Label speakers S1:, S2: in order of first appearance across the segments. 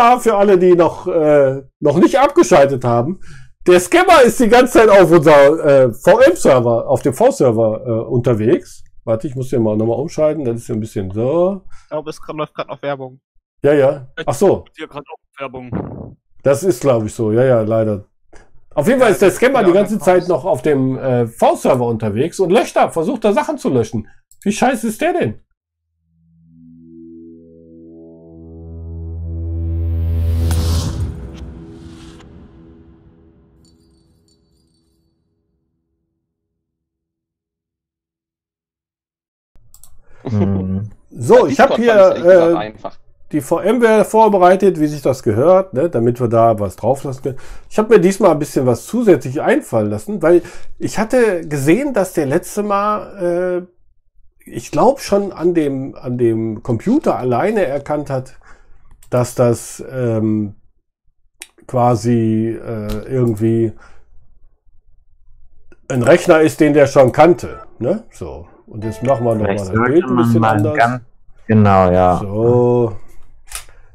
S1: Ah, für alle, die noch, äh, noch nicht abgeschaltet haben. Der Scammer ist die ganze Zeit auf unser äh, VM-Server, auf dem V-Server äh, unterwegs. Warte, ich muss den mal nochmal umschalten. Das ist ja ein bisschen so.
S2: Ich glaube, es läuft gerade noch Werbung.
S1: Ja, ja. Ach so.
S2: Hier gerade auch Werbung.
S1: Das ist, glaube ich, so. Ja, ja, leider. Auf jeden Fall ist der Scammer die ganze Zeit noch auf dem äh, V-Server unterwegs und löscht da, versucht da Sachen zu löschen. Wie scheiße ist der denn? So, ich habe hier
S3: äh, einfach.
S1: die VMware vorbereitet, wie sich das gehört, ne, damit wir da was drauf lassen können. Ich habe mir diesmal ein bisschen was zusätzlich einfallen lassen, weil ich hatte gesehen, dass der letzte Mal, äh, ich glaube schon an dem, an dem Computer alleine erkannt hat, dass das ähm, quasi äh, irgendwie ein Rechner ist, den der schon kannte. Ne? So. Und jetzt machen wir nochmal das Bild ein bisschen
S4: mal
S1: anders.
S4: Genau, ja.
S1: So.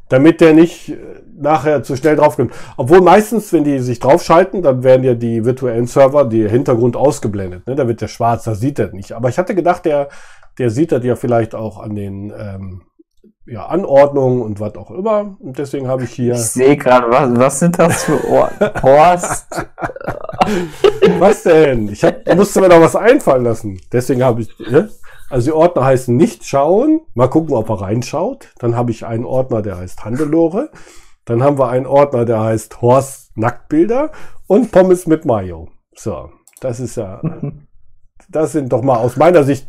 S1: Damit der nicht äh, nachher zu schnell draufkommt. Obwohl meistens, wenn die sich draufschalten, dann werden ja die virtuellen Server, die Hintergrund ausgeblendet. Ne? Da wird der schwarz, da sieht er nicht. Aber ich hatte gedacht, der, der sieht das ja vielleicht auch an den ähm, ja, Anordnungen und was auch immer. Und deswegen habe ich hier.
S4: Ich sehe gerade, was, was sind das für Ohren? Horst?
S1: Was denn? Ich hab, musste mir da was einfallen lassen. Deswegen habe ich. Ne? Also die Ordner heißen nicht schauen. Mal gucken, ob er reinschaut. Dann habe ich einen Ordner, der heißt Handelore. Dann haben wir einen Ordner, der heißt Horst Nacktbilder und Pommes mit Mayo. So, das ist ja. Das sind doch mal aus meiner Sicht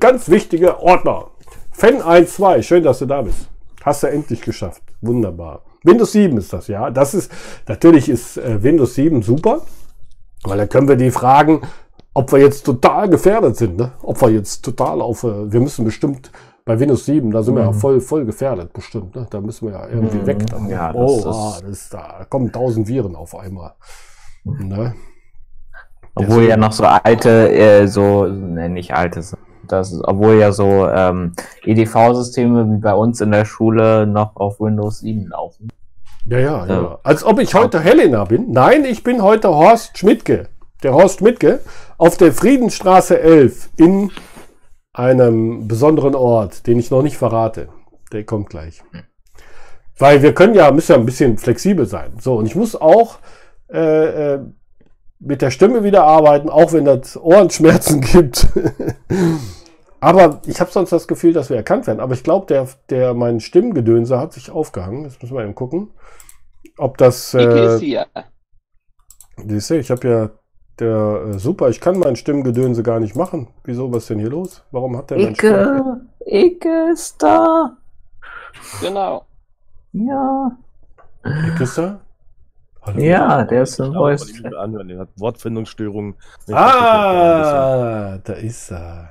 S1: ganz wichtige Ordner. Fan 1.2, schön, dass du da bist. Hast du endlich geschafft. Wunderbar. Windows 7 ist das, ja. Das ist, natürlich ist äh, Windows 7 super, weil dann können wir die fragen, ob wir jetzt total gefährdet sind, ne? Ob wir jetzt total auf, äh, wir müssen bestimmt bei Windows 7, da sind wir ja voll, voll gefährdet, bestimmt, ne? Da müssen wir ja irgendwie
S4: Mhm.
S1: weg. Dann.
S4: Ja, das
S1: oh,
S4: ist-
S1: ah, das ist, da kommen tausend Viren auf einmal. Ne?
S4: Obwohl ja noch so alte, äh, so, ne, nicht alte, das, ist- obwohl ja so ähm, EDV-Systeme wie bei uns in der Schule noch auf Windows 7 laufen.
S1: Ja, ja. Ja. Als ob ich heute Helena bin. Nein, ich bin heute Horst Schmidtke. Der Horst Schmidtke auf der Friedensstraße 11 in einem besonderen Ort, den ich noch nicht verrate. Der kommt gleich. Weil wir können ja, müssen ja ein bisschen flexibel sein. So, und ich muss auch äh, äh, mit der Stimme wieder arbeiten, auch wenn das Ohrenschmerzen gibt. Aber ich habe sonst das Gefühl, dass wir erkannt werden. Aber ich glaube, der, der mein Stimmgedönse hat sich aufgehangen. Jetzt müssen wir eben gucken, ob das. Äh,
S3: ist hier.
S1: ich habe ja der äh, super. Ich kann mein Stimmgedönse gar nicht machen. Wieso? Was ist denn hier los? Warum hat der
S4: Icke, Icke ist da.
S3: Genau.
S4: Ja.
S1: Icke ist da? Hallo?
S4: Ja, der ist ein Voice.
S5: ich mir anhören. Der hat Wortfindungsstörungen. Ich
S1: Ah, da ist er.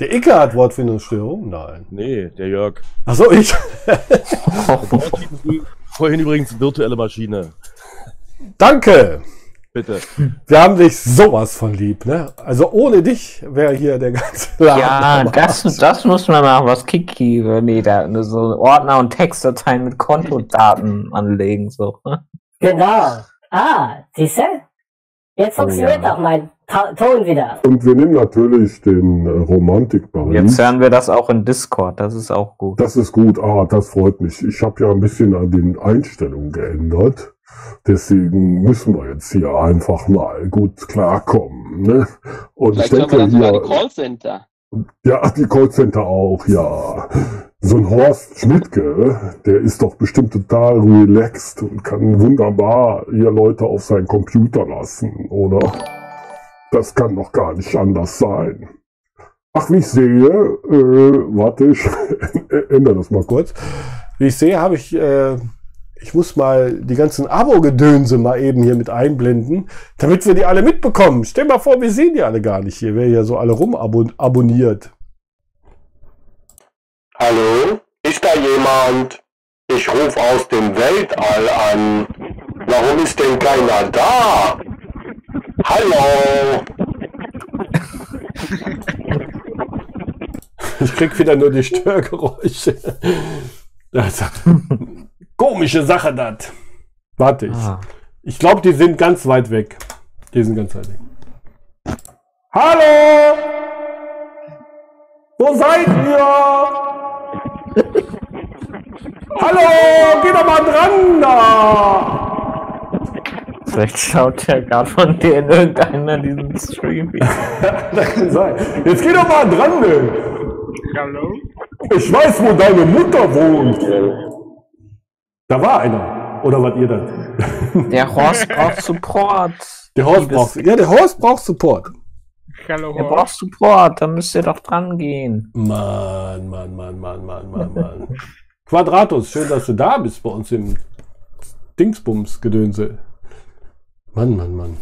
S1: Der Icke hat Wortfindungsstörung? Nein.
S5: Nee, der Jörg.
S1: Achso, ich.
S5: Vorhin übrigens virtuelle Maschine.
S1: Danke.
S5: Bitte.
S1: Wir haben dich sowas von lieb, ne? Also ohne dich wäre hier der ganze Laden.
S4: Ja, das, das muss man machen, was Kiki, nee, da, so Ordner und Textdateien mit Kontodaten anlegen, so.
S6: Genau. Ah, siehst du? Jetzt
S4: Oh,
S6: funktioniert
S4: ja.
S6: auch mein Ton wieder.
S7: Und wir nehmen natürlich den äh, Romantikball.
S4: Jetzt hören wir das auch in Discord, das ist auch gut.
S7: Das ist gut. Ah, das freut mich. Ich habe ja ein bisschen an den Einstellungen geändert. Deswegen müssen wir jetzt hier einfach mal gut klarkommen. Ne? Und ich
S3: Vielleicht wir
S7: denke
S3: dann sogar die
S7: hier,
S3: Callcenter.
S7: ja, die Callcenter auch, ja. So ein Horst Schmidtke, der ist doch bestimmt total relaxed und kann wunderbar hier Leute auf seinen Computer lassen, oder? Das kann doch gar nicht anders sein. Ach, wie ich sehe, äh, warte, ich ändere das mal kurz.
S1: Wie ich sehe, habe ich, äh, ich muss mal die ganzen Abo-Gedönse mal eben hier mit einblenden, damit wir die alle mitbekommen. Stell mal vor, wir sehen die alle gar nicht hier, wer hier so alle rumabonniert.
S8: Hallo? Ist da jemand? Ich rufe aus dem Weltall an. Warum ist denn keiner da? Hallo?
S1: Ich krieg wieder nur die Störgeräusche. Also, Komische Sache, das. Warte, ich,
S4: Ah.
S1: ich glaube, die sind ganz weit weg. Die sind ganz weit weg. Hallo! Wo seid ihr? Hallo, geh doch mal dran da!
S4: Vielleicht schaut ja gerade von denen irgendeiner diesen Stream.
S1: Das kann sein. Jetzt geh doch mal dran, ey.
S2: Hallo?
S1: Ich weiß, wo deine Mutter wohnt. Da war einer. Oder wart ihr das?
S4: Der Horst braucht Support.
S1: Der Horst braucht, ja, der Horst braucht Support.
S2: Hallo,
S4: Er braucht Support, da müsst ihr doch dran gehen.
S1: Mann, Mann, Mann, Mann, Mann, Mann, Mann. Quadratus, schön, dass du da bist bei uns im Dingsbums-Gedönse. Mann, Mann, Mann.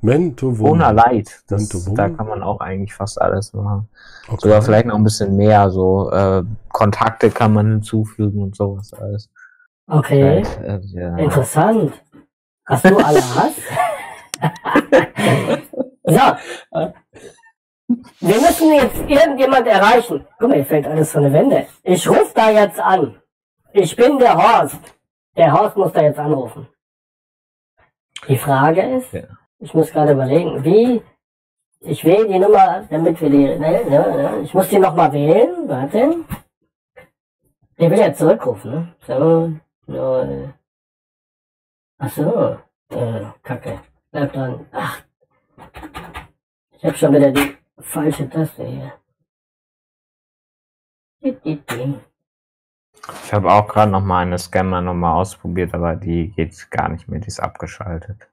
S1: Mento
S4: Ohne Leid. Das,
S1: Mento Wum.
S4: da kann man auch eigentlich fast alles machen.
S1: Okay.
S4: Sogar vielleicht noch ein bisschen mehr. So äh, Kontakte kann man hinzufügen und sowas alles.
S6: Okay,
S4: Äh, äh, ja.
S6: interessant. Hast du alle Hass? so. Wir müssen jetzt irgendjemand erreichen. Guck mal, hier fällt alles von der Wände. Ich rufe da jetzt an. Ich bin der Horst. Der Horst muss da jetzt anrufen. Die Frage ist,
S4: Ja.
S6: Ich muss gerade überlegen, wie, ich wähle die Nummer, damit wir die, ne, ne, ne, ich muss die nochmal wählen, warte. Der will ja zurückrufen, ne? So, null. Ach so, äh, Kacke. Bleib dran. Ach. Ich hab schon wieder die falsche Taste hier.
S4: Ich habe auch gerade noch mal eine Scammer-Nummer ausprobiert, aber die geht gar nicht mehr, die ist abgeschaltet.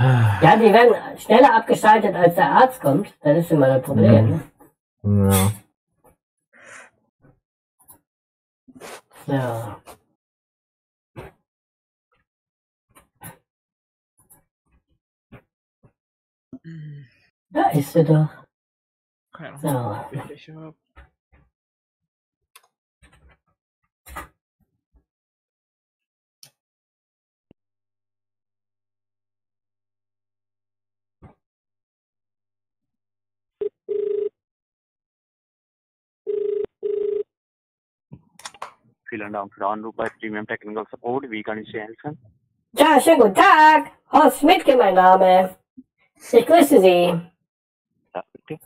S6: Ja, die werden schneller abgeschaltet, als der Arzt kommt. Das ist immer das Problem.
S4: Mhm.
S6: Ne?
S4: Ja.
S6: So. Da ist sie doch.
S2: Keine
S6: So.
S2: Ahnung, wie ich hab.
S9: Vielen Dank für den Anruf bei Premium Technical Support. Wie kann ich Sie helfen?
S6: Ja, schönen guten Tag. Horst Schmidtke, mein Name. Ich grüße Sie.
S9: Ja, bitte.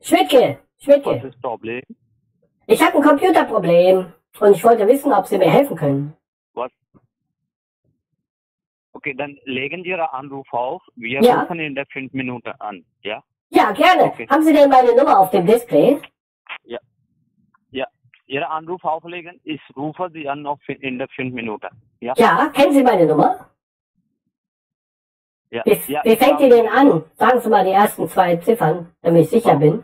S6: Schmidtke,
S9: Was
S6: Schmidtke.
S9: ist das Problem?
S6: Ich habe ein Computerproblem und ich wollte wissen, ob Sie mir helfen können.
S9: Was? Okay, dann legen Sie Ihren Anruf auf. Wir
S6: Ja.
S9: rufen in der 5 Minuten an. Ja?
S6: Ja, gerne.
S9: Okay.
S6: Haben Sie denn meine Nummer auf dem Display?
S9: Ihren Anruf auflegen. Ich rufe Sie an noch in der 5 Minuten. Ja?
S6: Ja, kennen Sie meine Nummer?
S9: Ja.
S6: Wie,
S9: ja
S6: wie
S9: ich
S6: fängt
S9: habe-
S6: denn an? Sagen Sie mal die ersten zwei Ziffern, damit ich sicher bin.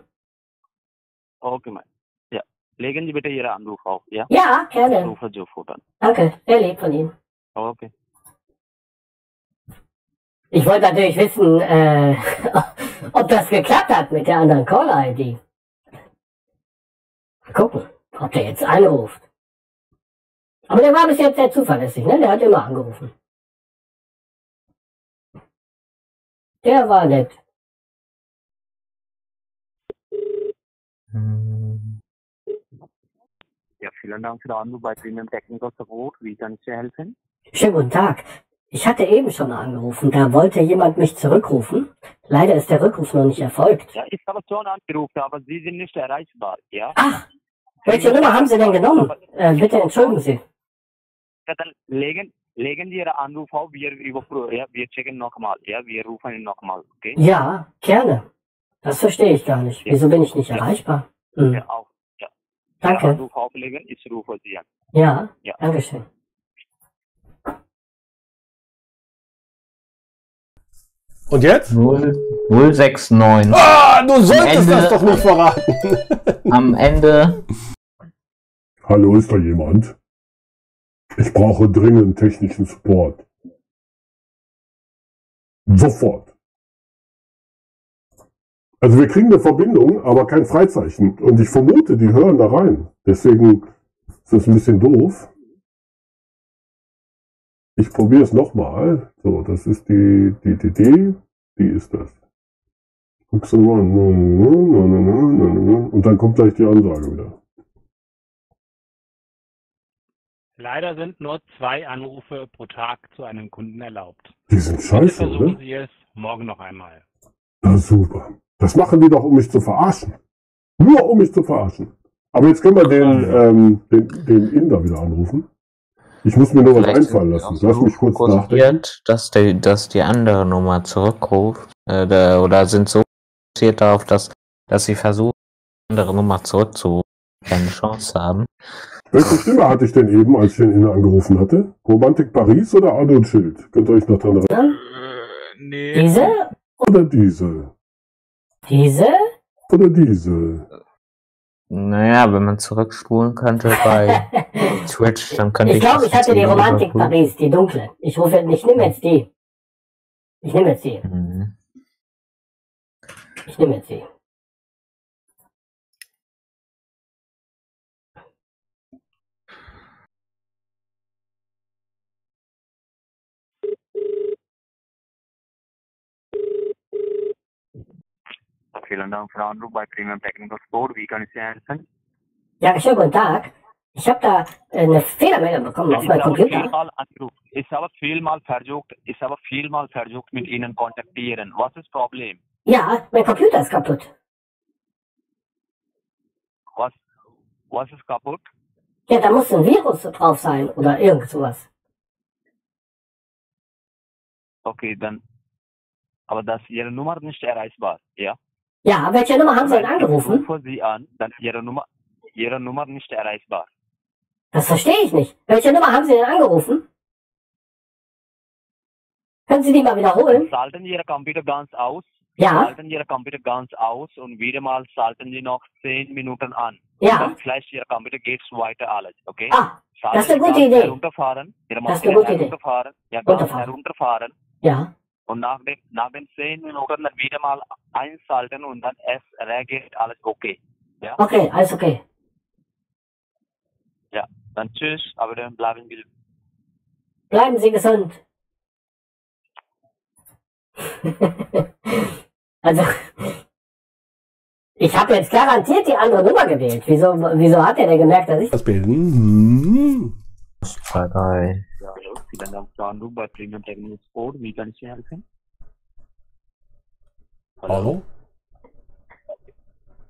S9: Okay, mein. Ja. Legen Sie bitte Ihren Anruf auf. Ja?
S6: Ja,
S9: Ich
S6: gerne.
S9: rufe sofort an.
S6: Danke, sehr lieb von Ihnen.
S9: Okay.
S6: Ich wollte natürlich wissen, äh, ob das geklappt hat mit der anderen Caller-ID. Gucken, ob der jetzt anruft. Aber der war bis jetzt sehr zuverlässig, ne? Der hat immer angerufen. Der war nett.
S4: Hm.
S9: Ja, vielen Dank für den Anruf bei Premium Technical Support. Wie kann ich Sie helfen?
S6: Schönen guten Tag. Ich hatte eben schon angerufen. Da wollte jemand mich zurückrufen. Leider ist der Rückruf noch nicht erfolgt.
S9: Ja, ich habe schon angerufen, aber Sie sind nicht erreichbar. Ja?
S6: Ach, welche Nummer haben Sie denn genommen? Äh, bitte entschuldigen Sie.
S9: Ja, dann legen, legen Sie Ihren Anruf auf, wir, ja, wir checken nochmal, ja, wir rufen ihn nochmal, okay?
S6: Ja, gerne. Das verstehe ich gar nicht. Wieso bin ich nicht erreichbar? Hm.
S9: Ja, auf, ja.
S6: Danke.
S9: Ihren Anruf auflegen, ich rufe Sie an.
S6: Ja,
S9: Ja.
S6: Dankeschön.
S1: Und jetzt?
S4: 0, 069.
S1: Ah, du solltest
S4: Ende-
S1: das doch nicht verraten.
S4: Am Ende.
S7: Hallo, ist da jemand? Ich brauche dringend technischen Support. Sofort. Also wir kriegen eine Verbindung, aber kein Freizeichen. Und ich vermute, die hören da rein. Deswegen ist das ein bisschen doof. Ich probiere es nochmal. So, das ist die, die, die ist das. Guckst du mal. Und dann kommt gleich die Ansage wieder.
S10: Leider sind nur zwei Anrufe pro Tag zu einem Kunden erlaubt.
S7: Die sind
S10: Bitte
S7: scheiße,
S10: versuchen
S7: oder?
S10: Sie es morgen noch einmal.
S7: Na super. Das machen die doch, um mich zu verarschen. Nur um mich zu verarschen. Aber jetzt können wir den, ähm, den, den Inder wieder anrufen. Ich muss mir nur was
S4: Vielleicht
S7: einfallen
S4: sind
S7: lassen.
S4: sie
S7: Lass mich kurz nachdenken.
S4: frustriert, dass die, dass die andere Nummer zurückruft. Äh, da- oder sind so fokussiert darauf, dass, dass sie versuchen, die andere Nummer zurückzurufen, keine Chance haben.
S7: Welche Stimme hatte ich denn eben, als ich den Inder angerufen hatte? Romantik Paris oder Adolf Schild? Könnt ihr euch noch dran erinnern?
S2: Äh, nee.
S6: Diese?
S7: Oder diese?
S6: Diese?
S7: Oder diese?
S4: Naja, wenn man zurückspulen könnte bei Twitch, dann könnte
S6: Ich
S4: ich.
S6: glaube, ich hatte die Romantik
S4: überprüfen.
S6: Paris, die dunkle. Ich rufe, ich nehme jetzt die. Ich nehme jetzt die.
S4: Mhm.
S6: Ich nehme jetzt die.
S9: Vielen Dank für den Anruf bei Premium Technical Support. Wie kann ich Sie helfen?
S6: Ja, schönen guten Tag. Ich habe da eine Fehlermeldung bekommen auf meinem Computer.
S9: vielmal. Ich habe vielmal versucht, ich habe vielmal versucht, mit Ihnen kontaktieren. Was ist das Problem?
S6: Ja, mein Computer ist kaputt.
S9: Was, was ist kaputt?
S6: Ja, da muss ein Virus drauf sein oder irgend sowas.
S9: Okay, dann, aber das Ihre Nummer nicht erreichbar, ja?
S6: Ja, welche Nummer haben Sie denn
S9: Ich
S6: angerufen?
S9: rufe Sie an, dann Ihre Nummer, Ihre Nummer nicht erreichbar.
S6: Das verstehe ich nicht. Welche Nummer haben Sie denn angerufen? Können Sie die mal wiederholen?
S9: Schalten Ihre Computer ganz aus.
S6: Ja.
S9: Schalten Ihre Computer ganz aus und wieder mal schalten Sie noch 10 Minuten an.
S6: Ja.
S9: Dann vielleicht Ihr Computer geht weiter alles, okay?
S6: Ah,
S9: Schalten
S6: das ist eine
S9: Sie
S6: gute Idee.
S9: Herunterfahren. Ihre
S6: Das ist eine gute Idee.
S9: herunterfahren. Ja, ganz
S6: Runterfahren.
S9: herunterfahren.
S6: Ja.
S9: Und nach den, nach den 10 Minuten dann wieder mal einschalten und dann es reagiert alles okay. Ja?
S6: Okay, alles okay.
S9: Ja. Dann tschüss, aber dann bleiben Sie
S6: Bleiben Sie gesund. also, ich habe jetzt garantiert die andere Nummer gewählt. Wieso, wieso hat er denn gemerkt, dass ich
S1: Das bilden. Hm.
S4: Zwei,
S9: hallo. Dank für den Anruf bei Premium Technical Support. Wie kann ich Ihnen helfen?
S1: Hallo?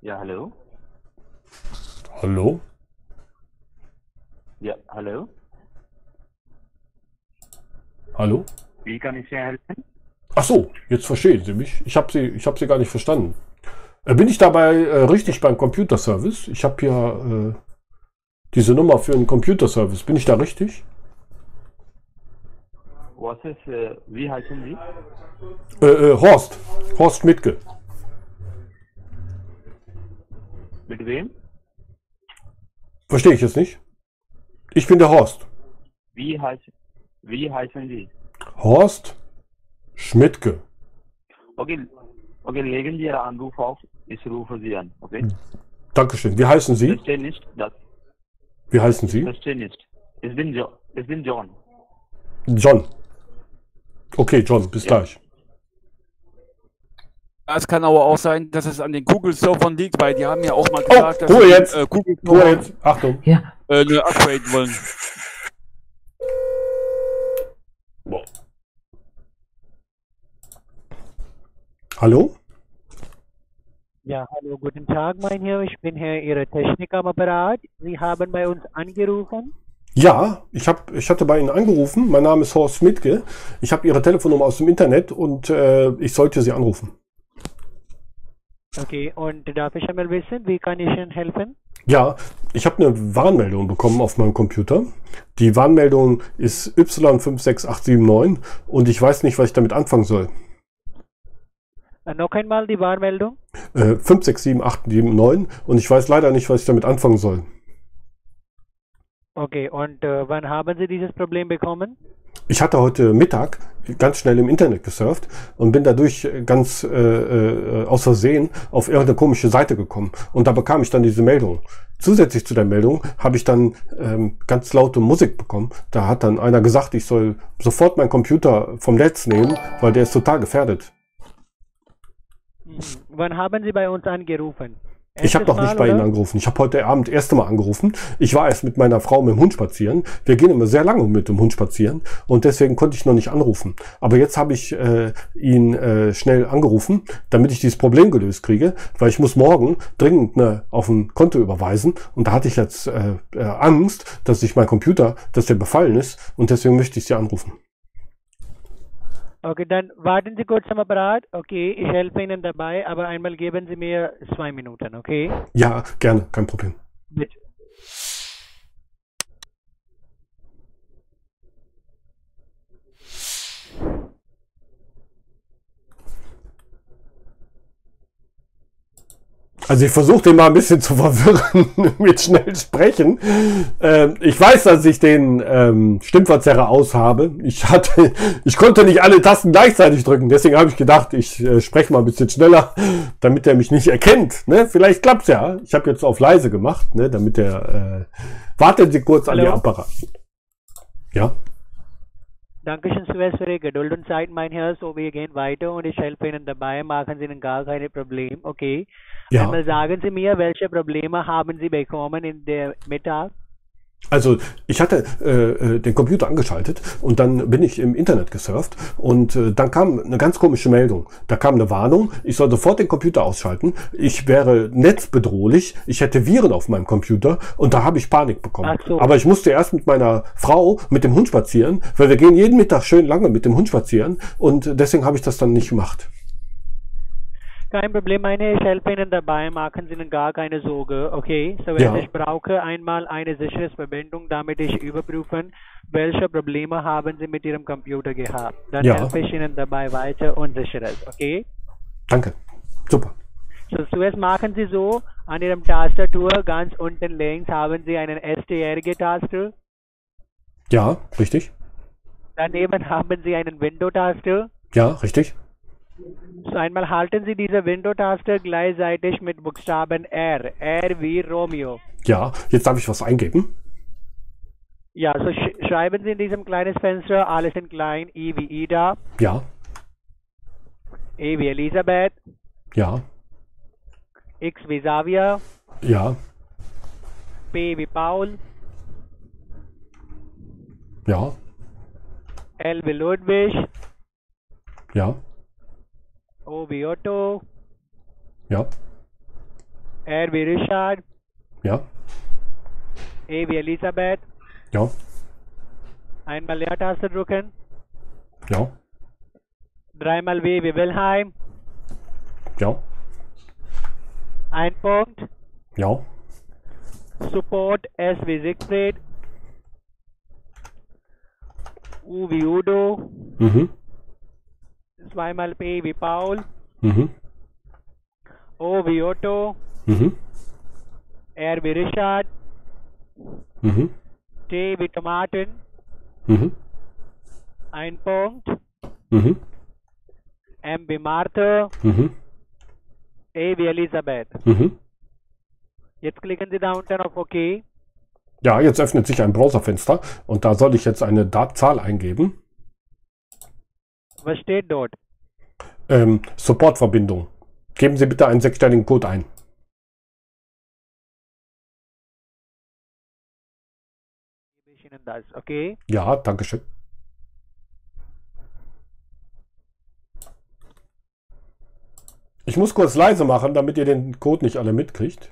S9: Ja, hallo.
S1: Hallo?
S9: Ja, hallo.
S1: Hallo?
S9: Wie kann ich Ihnen helfen?
S1: Ach so, jetzt verstehen Sie mich. Ich habe Sie, ich habe Sie gar nicht verstanden. Äh, bin ich dabei äh, richtig beim Computerservice? Ich habe hier äh, diese Nummer für einen Computerservice. Bin ich da richtig?
S9: Was ist, äh, wie heißen Sie?
S1: Äh, äh, Horst. Horst Schmidtke.
S9: Mit wem?
S1: Verstehe ich jetzt nicht? Ich bin der Horst.
S9: Wie heißen, wie heißen Sie?
S1: Horst Schmidtke.
S9: Okay, okay, legen Sie Ihren Anruf auf. Ich rufe Sie an, okay?
S1: Dankeschön. Wie heißen Sie?
S9: Verstehe nicht, das,
S1: Wie heißen Sie?
S9: verstehe nicht. Ich bin, jo ich bin John.
S1: John. Okay, John, bis gleich.
S11: Es kann aber auch sein, dass es an den Google-Servern liegt, weil die haben ja auch mal gesagt, dass
S1: Ruhe
S11: sie
S1: jetzt.
S11: äh, Google
S1: Ruhe jetzt. Achtung.
S4: Ja.
S11: äh, eine Upgrade wollen.
S1: Hallo?
S12: Ja, hallo, guten Tag, mein Herr. Ich bin Herr Ihre Technik am Apparat. Sie haben bei uns angerufen.
S1: Ja, ich, hab, ich hatte bei Ihnen angerufen. Mein Name ist Horst Schmidtke. Ich habe Ihre Telefonnummer aus dem Internet und äh, ich sollte Sie anrufen.
S12: Okay, und darf ich einmal wissen, wie kann ich Ihnen helfen?
S1: Ja, ich habe eine Warnmeldung bekommen auf meinem Computer. Die Warnmeldung ist Y56879 und ich weiß nicht, was ich damit anfangen soll.
S12: Äh, noch einmal die Warnmeldung.
S1: Äh, 567879 und ich weiß leider nicht, was ich damit anfangen soll.
S12: Okay, und äh, wann haben Sie dieses Problem bekommen?
S1: Ich hatte heute Mittag ganz schnell im Internet gesurft und bin dadurch ganz äh, äh, aus Versehen auf irgendeine komische Seite gekommen. Und da bekam ich dann diese Meldung. Zusätzlich zu der Meldung habe ich dann ähm, ganz laute Musik bekommen. Da hat dann einer gesagt, ich soll sofort meinen Computer vom Netz nehmen, weil der ist total gefährdet.
S12: Mhm. Wann haben Sie bei uns angerufen?
S1: Ich habe noch nicht bei Ihnen
S12: oder?
S1: angerufen. Ich habe heute Abend das erste Mal angerufen. Ich war erst mit meiner Frau mit dem Hund spazieren. Wir gehen immer sehr lange mit dem Hund spazieren und deswegen konnte ich noch nicht anrufen. Aber jetzt habe ich äh, ihn äh, schnell angerufen, damit ich dieses Problem gelöst kriege, weil ich muss morgen dringend ne, auf ein Konto überweisen und da hatte ich jetzt äh, äh, Angst, dass sich mein Computer, dass der befallen ist und deswegen möchte ich Sie anrufen.
S12: Okay, dann warten Sie kurz am Apparat. Okay, ich helfe Ihnen dabei, aber einmal geben Sie mir zwei Minuten, okay?
S1: Ja, gerne, kein Problem.
S12: Bitte.
S1: Also ich versuche den mal ein bisschen zu verwirren mit schnell sprechen. Ähm, ich weiß, dass ich den ähm, Stimmverzerrer aushabe. Ich hatte, ich konnte nicht alle Tasten gleichzeitig drücken. Deswegen habe ich gedacht, ich äh, spreche mal ein bisschen schneller, damit er mich nicht erkennt. Ne? Vielleicht klappt's ja. Ich habe jetzt auf leise gemacht, ne? damit er. Äh, warten Sie kurz an die
S12: Hallo?
S1: Apparat. Ja.
S12: Dankeschön Geduld und Zeit, mein Herr. So, wir gehen weiter und ich helfe Ihnen dabei. Machen Sie Ihnen gar keine Probleme, okay?
S1: Ja.
S12: Einmal sagen Sie mir, welche Probleme haben Sie bekommen in der Mittag?
S1: Also ich hatte äh, äh, den Computer angeschaltet und dann bin ich im Internet gesurft und äh, dann kam eine ganz komische Meldung. Da kam eine Warnung, ich soll sofort den Computer ausschalten. Ich wäre netzbedrohlich, ich hätte Viren auf meinem Computer und da habe ich Panik bekommen.
S12: So.
S1: Aber ich musste erst mit meiner Frau mit dem Hund spazieren, weil wir gehen jeden Mittag schön lange mit dem Hund spazieren und deswegen habe ich das dann nicht gemacht.
S12: Kein Problem, meine, ich helfe Ihnen dabei. Machen Sie Ihnen gar keine Sorge, okay? So,
S1: Ja.
S12: ich brauche einmal eine sichere Verbindung, damit ich überprüfen, welche Probleme haben Sie mit Ihrem Computer gehabt. Dann
S1: Ja.
S12: helfe ich Ihnen dabei weiter und sicheres, okay?
S1: Danke. Super.
S12: So, zuerst machen Sie so, an Ihrem Tastatur ganz unten links haben Sie einen STRG-Taste.
S1: Ja, richtig.
S12: Daneben haben Sie einen Window-Taste.
S1: Ja, richtig.
S12: So, einmal halten Sie diese Window-Taste gleichzeitig mit Buchstaben R. R wie Romeo.
S1: Ja, jetzt darf ich was eingeben.
S12: Ja, so sch schreiben Sie in diesem kleinen Fenster alles in klein. I wie Ida,
S1: Ja,
S12: E wie Elisabeth,
S1: ja,
S12: X wie Xavier,
S1: ja,
S12: P wie Paul,
S1: ja,
S12: L wie Ludwig,
S1: ja,
S12: O wie Otto,
S1: ja,
S12: R wie Richard,
S1: ja,
S12: E wie Elisabeth.
S1: ja,
S12: Einmal Leertaste drücken.
S1: ja,
S12: Dreimal W wie Wilhelm.
S1: ja,
S12: Ein Punkt.
S1: ja,
S12: Support S. Wie Siegfried. U. Wie Udo.
S1: mhm,
S12: Zweimal P wie Paul.
S1: mhm,
S12: O wie Otto.
S1: mhm,
S12: R wie Richard.
S1: mhm,
S12: T wie Tomaten.
S1: mhm,
S12: Ein Punkt.
S1: mhm,
S12: M wie Martha.
S1: mhm,
S12: E wie Elisabeth. Jetzt klicken Sie da unten auf OK.
S1: Ja, jetzt öffnet sich ein Browserfenster und da soll ich jetzt eine Dat Zahl eingeben.
S12: Was steht dort?
S1: Ähm, Supportverbindung. Geben Sie bitte einen sechsstelligen Code ein.
S12: Gebe ich Ihnen das, okay?
S1: Ja, danke schön. Ich muss kurz leise machen, damit ihr den Code nicht alle mitkriegt.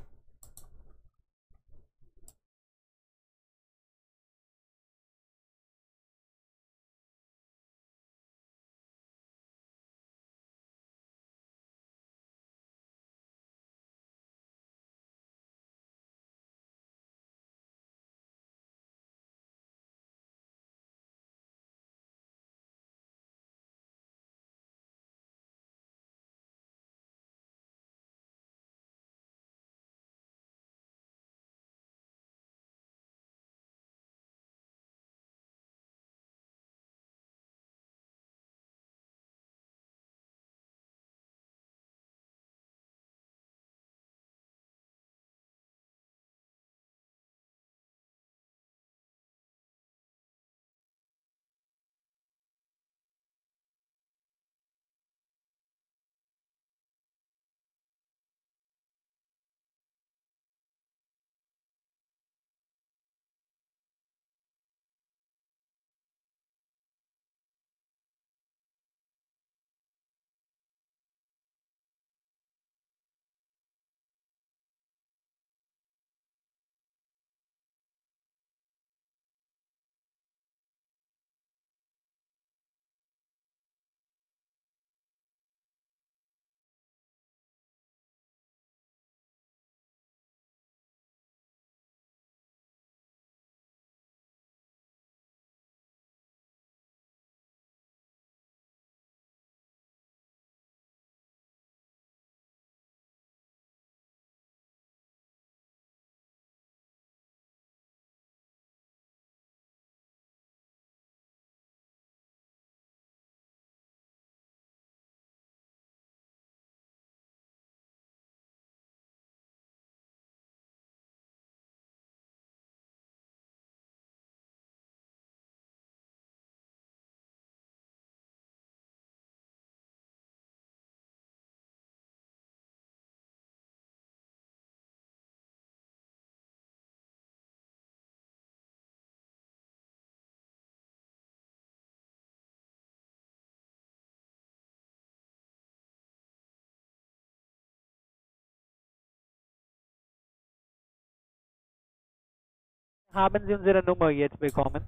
S12: Haben Sie unsere Nummer jetzt bekommen?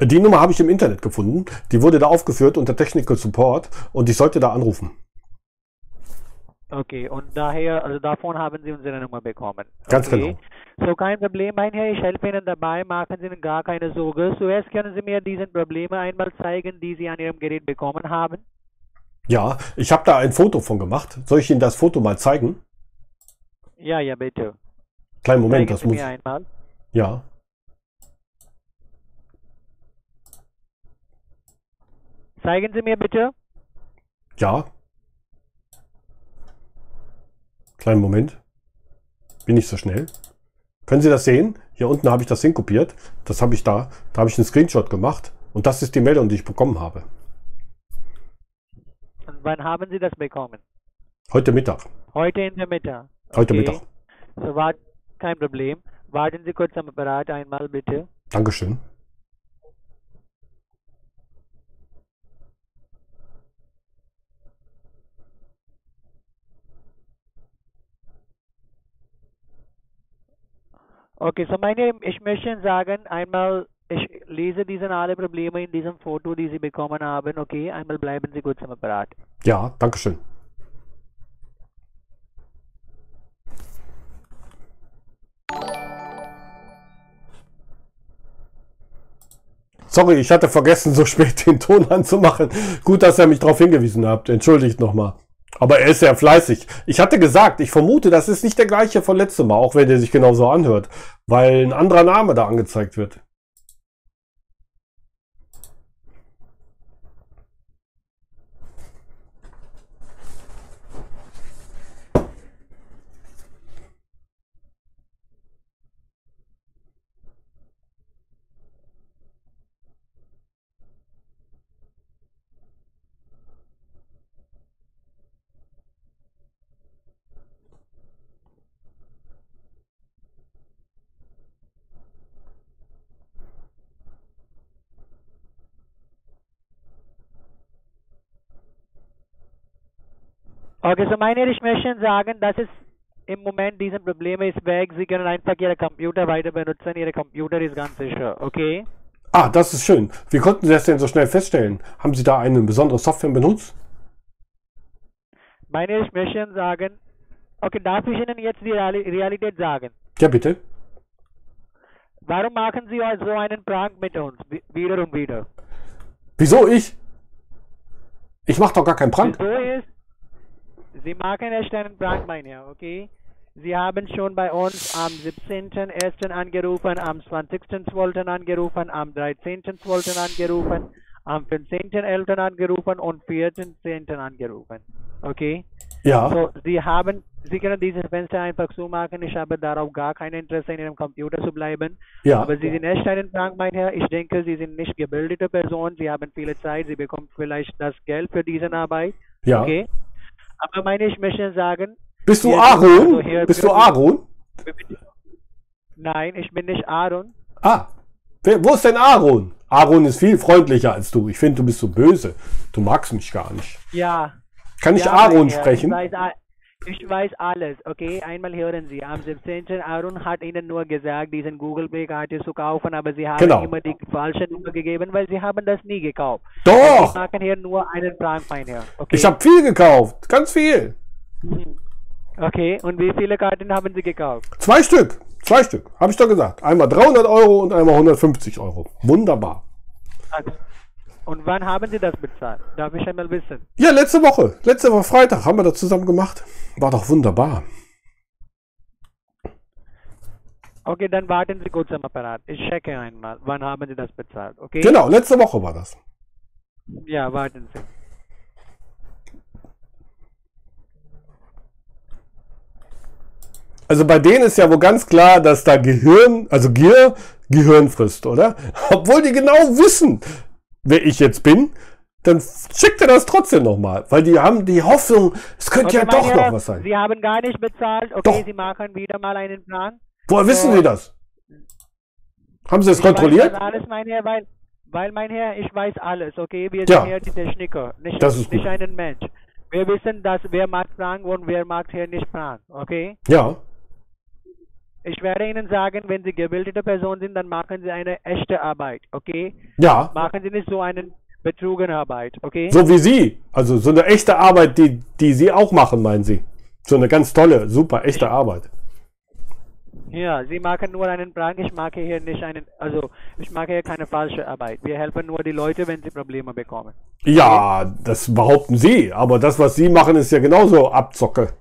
S1: Die Nummer habe ich im Internet gefunden. Die wurde da aufgeführt unter Technical Support und ich sollte da anrufen.
S12: Okay, und daher, also davon haben Sie unsere Nummer bekommen.
S1: Ganz
S12: okay.
S1: genau.
S12: So, kein Problem, mein Herr, ich helfe Ihnen dabei, machen Sie Ihnen gar keine Sorge. Zuerst können Sie mir diese Probleme einmal zeigen, die Sie an Ihrem Gerät bekommen haben.
S1: Ja, ich habe da ein Foto von gemacht. Soll ich Ihnen das Foto mal zeigen?
S12: Ja, ja, bitte.
S1: Kleinen Moment,
S12: zeigen
S1: das
S12: Sie
S1: muss.
S12: mir einmal.
S1: Ja.
S12: Zeigen Sie mir bitte.
S1: Ja. Kleinen Moment. Bin nicht so schnell. Können Sie das sehen? Hier unten habe ich das hinkopiert. Das habe ich da. Da habe ich einen Screenshot gemacht. Und das ist die Meldung, die ich bekommen habe.
S12: Und wann haben Sie das bekommen?
S1: Heute Mittag.
S12: Heute in der Mittag.
S1: Heute
S12: okay.
S1: Mittag.
S12: So, wart, kein Problem. Warten Sie kurz am Apparat einmal, bitte.
S1: Dankeschön.
S12: Okay, so meine, ich möchte sagen, einmal, ich lese diese alle Probleme in diesem Foto, die Sie bekommen haben. Okay, einmal bleiben Sie kurz am Apparat.
S1: Ja, Dankeschön. Sorry, ich hatte vergessen, so spät den Ton anzumachen. Gut, dass ihr mich darauf hingewiesen habt. Entschuldigt nochmal. Aber er ist sehr fleißig. Ich hatte gesagt, ich vermute, das ist nicht der gleiche von letztem Mal, auch wenn der sich genauso anhört, weil ein anderer Name da angezeigt wird.
S12: Okay, so meine, ich möchte Ihnen sagen, dass es im Moment diese Probleme ist weg. Sie können einfach Ihre Computer weiter benutzen. Ihre Computer ist ganz sicher, okay?
S1: Ah, das ist schön. Wie konnten Sie das denn so schnell feststellen? Haben Sie da eine besondere Software benutzt?
S12: Meine, ich möchte Ihnen sagen, okay, darf ich Ihnen jetzt die Reali Realität sagen?
S1: Ja, bitte.
S12: Warum machen Sie so einen Prank mit uns? Wi- Wieder und wieder.
S1: Wieso ich? Ich mache doch gar keinen Prank.
S12: So ist, Sie machen erst einen Herr, okay? Sie haben schon bei uns am 17.01. angerufen, am 20.12. angerufen, am 13.12. angerufen, am 15.11. angerufen und 14.10. angerufen. Okay?
S1: Ja.
S12: So, Sie haben, Sie können dieses Fenster einfach zumachen. Ich habe darauf gar kein Interesse, in Ihrem Computer zu bleiben.
S1: Ja.
S12: Aber Sie sind echt einen Prank, mein Herr. Ich denke, Sie sind nicht gebildete Person. Sie haben viele Zeit. Sie bekommen vielleicht das Geld für diese Arbeit.
S1: Ja.
S12: Okay? Aber meine, ich möchte sagen.
S1: Bist du Aaron?
S12: also hier-
S1: Bist du Aaron?
S12: Nein, ich bin nicht Aaron.
S1: Ah. Wer, wo ist denn Aaron? Aaron ist viel freundlicher als du. Ich finde, du bist so böse. Du magst mich gar nicht.
S12: Ja.
S1: Kann ich
S12: ja,
S1: Aaron sprechen?
S12: Ich weiß, a- ich weiß alles, okay? Einmal hören Sie. Am 17. Aaron hat Ihnen nur gesagt, diesen Google Play-Karte zu kaufen, aber Sie haben
S1: Genau.
S12: immer die falsche Nummer gegeben, weil Sie haben das nie gekauft.
S1: Doch!
S12: Sie machen hier nur einen Prank, mein Herr. Okay?
S1: Ich habe viel gekauft. Ganz viel.
S12: Okay, und wie viele Karten haben Sie gekauft?
S1: Zwei Stück. Zwei Stück. Habe ich doch gesagt. Einmal 300 Euro und einmal 150 Euro. Wunderbar.
S12: Also, Und wann haben Sie das bezahlt? Darf ich einmal wissen?
S1: Ja, letzte Woche. Letzte Woche Freitag haben wir das zusammen gemacht. War doch wunderbar.
S12: Okay, dann warten Sie kurz am Apparat. Ich checke einmal. Wann haben Sie das bezahlt? Okay?
S1: Genau, letzte Woche war das.
S12: Ja, warten Sie.
S1: Also bei denen ist ja wohl ganz klar, dass da Gehirn, also Gier, Gehirn frisst, oder? Obwohl die genau wissen, wer ich jetzt bin, dann schickt er das trotzdem nochmal. Weil die haben die Hoffnung, es könnte ja doch noch was sein.
S12: Sie haben gar nicht bezahlt. Okay, Sie machen wieder mal einen Plan.
S1: Woher wissen
S12: So,
S1: Sie das? Haben Sie das
S12: ich Weiß
S1: kontrolliert?
S12: das alles, mein Herr, weil, weil, mein Herr, ich weiß alles, okay? Wir
S1: Ja.
S12: sind hier die Techniker, nicht,
S1: Das ist
S12: nicht
S1: gut.
S12: einen Mensch. Wir wissen, dass wer mag Fragen und wer mag hier nicht Fragen, okay?
S1: Ja.
S12: Ich werde Ihnen sagen, wenn Sie gebildete Person sind, dann machen Sie eine echte Arbeit, okay?
S1: Ja.
S12: Machen Sie nicht so eine Betrügenarbeit, okay?
S1: So wie Sie. Also so eine echte Arbeit, die, die Sie auch machen, meinen Sie. So eine ganz tolle, super, echte Arbeit.
S12: Ja, Sie machen nur einen Prank. Ich mache hier nicht einen, also ich mache hier keine falsche Arbeit. Wir helfen nur die Leute, wenn sie Probleme bekommen.
S1: Ja, das behaupten Sie. Aber das, was Sie machen, ist ja genauso Abzocke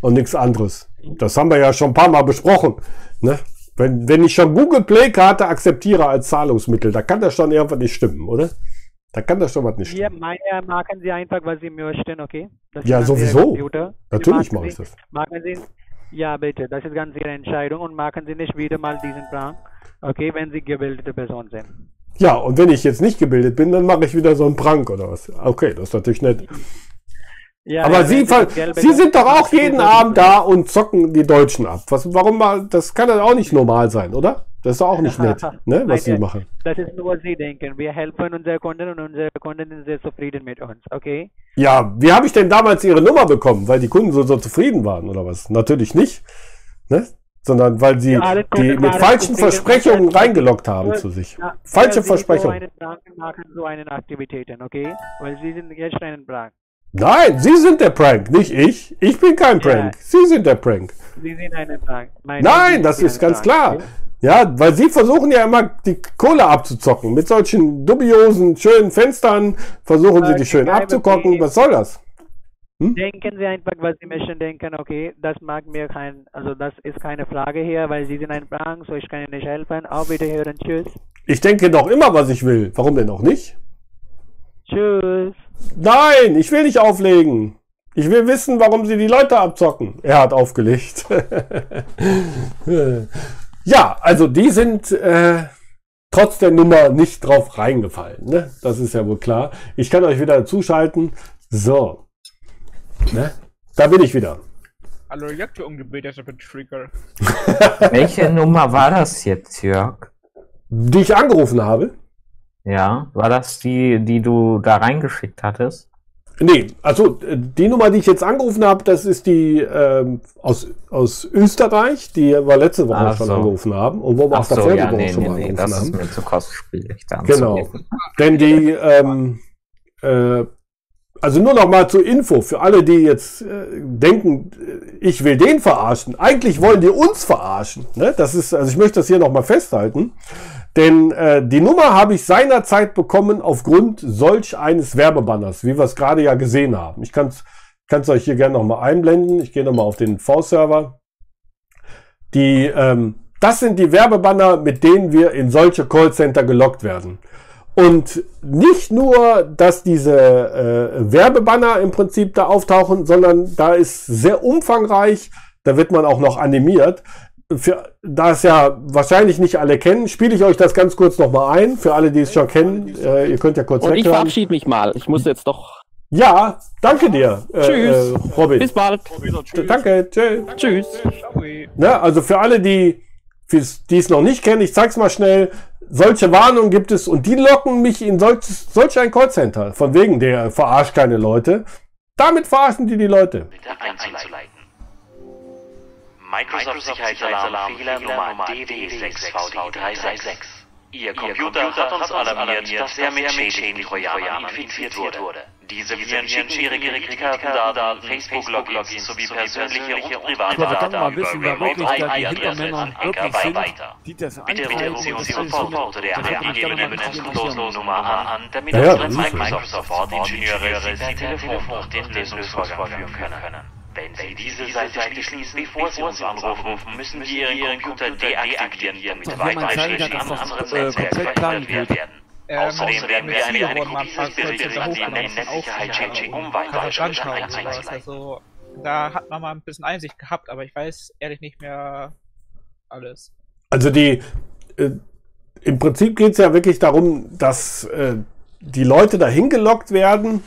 S1: und nichts anderes. Das haben wir ja schon ein paar Mal besprochen. Ne? Wenn, wenn ich schon Google Play Karte akzeptiere als Zahlungsmittel, da kann das schon irgendwas nicht stimmen, oder? Da kann das schon was nicht stimmen.
S12: Hier meine, machen Sie einfach, was Sie möchten, okay? Das
S1: Ja, sowieso. Natürlich
S12: machen
S1: mache ich das.
S12: Machen Sie, ja bitte, das ist ganz Ihre Entscheidung und machen Sie nicht wieder mal diesen Prank, okay, wenn Sie gebildete Person sind.
S1: Ja, und wenn ich jetzt nicht gebildet bin, dann mache ich wieder so einen Prank oder was. Okay, das ist natürlich nett.
S12: Ja,
S1: Aber
S12: ja,
S1: Sie, Sie sind doch auch jeden. Abend da und zocken die Deutschen ab. Was, warum mal, das kann ja auch nicht normal sein, oder? Das ist doch auch nicht nett, ne, was Sie
S12: Nein,
S1: machen.
S12: Das ist nur Sie denken. Wir helfen unsere Kunden und unsere Kunden sind sehr zufrieden mit uns, okay?
S1: Ja, wie habe ich denn damals Ihre Nummer bekommen? Weil die Kunden so, so zufrieden waren oder was? Natürlich nicht, ne? Sondern weil sie
S12: Ja,
S1: die mit falschen. Versprechungen reingeloggt haben
S12: Nur-
S1: zu sich.
S12: Ja,
S1: Falsche Versprechungen.
S12: So einen machen so einen Aktivitäten, okay? Weil Sie sind jetzt einen Prank.
S1: Nein, Sie sind der Prank, nicht ich. Ich bin kein Prank. Sie sind der Prank.
S12: Sie sind einen Prank. Meine
S1: Nein, das ist ganz
S12: Prank,
S1: klar. Ja, weil sie versuchen ja immer die Kohle abzuzocken. Mit solchen dubiosen, schönen Fenstern versuchen sie die schön
S12: kein
S1: abzukocken. Was soll das?
S12: Denken Sie einfach, was Sie möchten denken, okay? Das mag mir kein, also das ist keine Frage hier, weil Sie sind ein Prank, so ich kann Ihnen nicht helfen. Auf Wiederhören, tschüss.
S1: Ich denke doch immer, was ich will. Warum denn auch nicht?
S12: Tschüss.
S1: Nein, ich will nicht auflegen. Ich will wissen, warum sie die Leute abzocken. Er hat aufgelegt. ja, also die sind äh, trotz der Nummer nicht drauf reingefallen. Ne? Das ist ja wohl klar. Ich kann euch wieder zuschalten. So. Ne? Da bin ich wieder.
S2: Hallo, Jörg, du ungebildeter Betrüger.
S4: Welche Nummer war das jetzt, Jörg?
S1: Die ich angerufen habe?
S4: Ja, war das die, die du da reingeschickt hattest?
S1: Nee, also äh, die Nummer, die ich jetzt angerufen habe, das ist die ähm, aus, aus Österreich, die wir letzte Woche
S4: Ach
S1: schon
S4: so.
S1: angerufen haben und wo wir
S4: Ach
S1: auch
S4: so,
S1: davor
S4: ja,
S1: die Woche
S4: nee,
S1: schon
S4: nee,
S1: mal
S4: nee,
S1: angerufen
S4: das
S1: haben.
S4: ist mir zu kostspielig.
S1: Genau. Denn die, ähm, äh, also nur noch mal zur Info für alle, die jetzt äh, denken, äh, ich will den verarschen. Eigentlich wollen die uns verarschen. Ne? Das ist, also ich möchte das hier noch mal festhalten. Denn äh, die Nummer habe ich seinerzeit bekommen aufgrund solch eines Werbebanners, wie wir es gerade ja gesehen haben. Ich kann es euch hier gerne noch mal einblenden. Ich gehe noch mal auf den V-Server. Die, ähm, das sind die Werbebanner, mit denen wir in solche Callcenter gelockt werden. Und nicht nur, dass diese äh, Werbebanner im Prinzip da auftauchen, sondern da ist sehr umfangreich, da wird man auch noch animiert. Für, da es ja wahrscheinlich nicht alle kennen, spiele ich euch das ganz kurz nochmal ein, für alle, die es schon kennen. Äh, ihr könnt ja kurz
S3: Und ich
S1: weghören.
S3: verabschiede mich mal. Ich muss jetzt doch.
S1: Ja, danke dir, äh,
S3: Tschüss.
S1: äh, Robin.
S3: Bis bald.
S1: Danke, tschüss.
S3: Tschüss.
S1: Ne, also für alle, die für's- die es noch nicht kennen, ich zeig's mal schnell. Solche Warnungen gibt es und die locken mich in solches, solch ein Callcenter. Von wegen, der verarscht keine Leute. Damit verarschen die die Leute.
S13: einzuleiten. Microsoft-Sicherheitsalarm Fehler Nummer DW6VD366. Ihr Computer hat uns alarmiert, dass er mit Schädling-Trojanern infiziert wurde. Diese Viren schicken ihre Kreditkartendaten, Facebook-Logins sowie persönliche und private Daten über Remote-IP-Adressen an
S11: sind,
S13: weiter. Bitte rufen Sie
S11: alles
S13: sofort
S11: so-
S13: unter der angegebenen
S11: mal
S13: kostenlosen
S11: interessieren.
S13: Nummer an, damit unsere. Microsoft-Support-Ingenieure Sie per Telefon durch den Lösungsvorgang führen können. Wenn Sie diese Seite schließen, bevor Sie uns anrufen, müssen wir Ihren Computer deaktivieren, damit weitere
S11: zeigen kann,
S13: Schäden
S11: das,
S13: anderen
S11: äh, komplett
S13: verhindert werden.
S2: Ähm,
S13: Außerdem werden wir eine, eine
S2: mal
S13: Kopie des Berichts an den Netzsicherheitschecking, um weitere
S2: sowas.
S13: einzuleiten.
S2: Also, da hat man mal ein bisschen Einsicht gehabt, aber ich weiß ehrlich nicht mehr alles.
S1: Also die, äh, im Prinzip geht es ja wirklich darum, dass äh, die Leute dahin gelockt werden,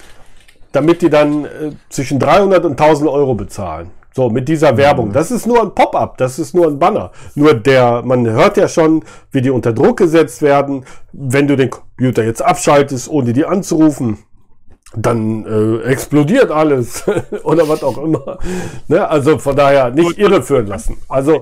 S1: damit die dann äh, zwischen 300 und 1000 Euro bezahlen. So, mit dieser Werbung. Das ist nur ein Pop-up, das ist nur ein Banner. Nur der, man hört ja schon, wie die unter Druck gesetzt werden, wenn du den Computer jetzt abschaltest, ohne die anzurufen. dann äh, explodiert alles oder was auch immer. Ne? Also von daher nicht irreführen lassen. Also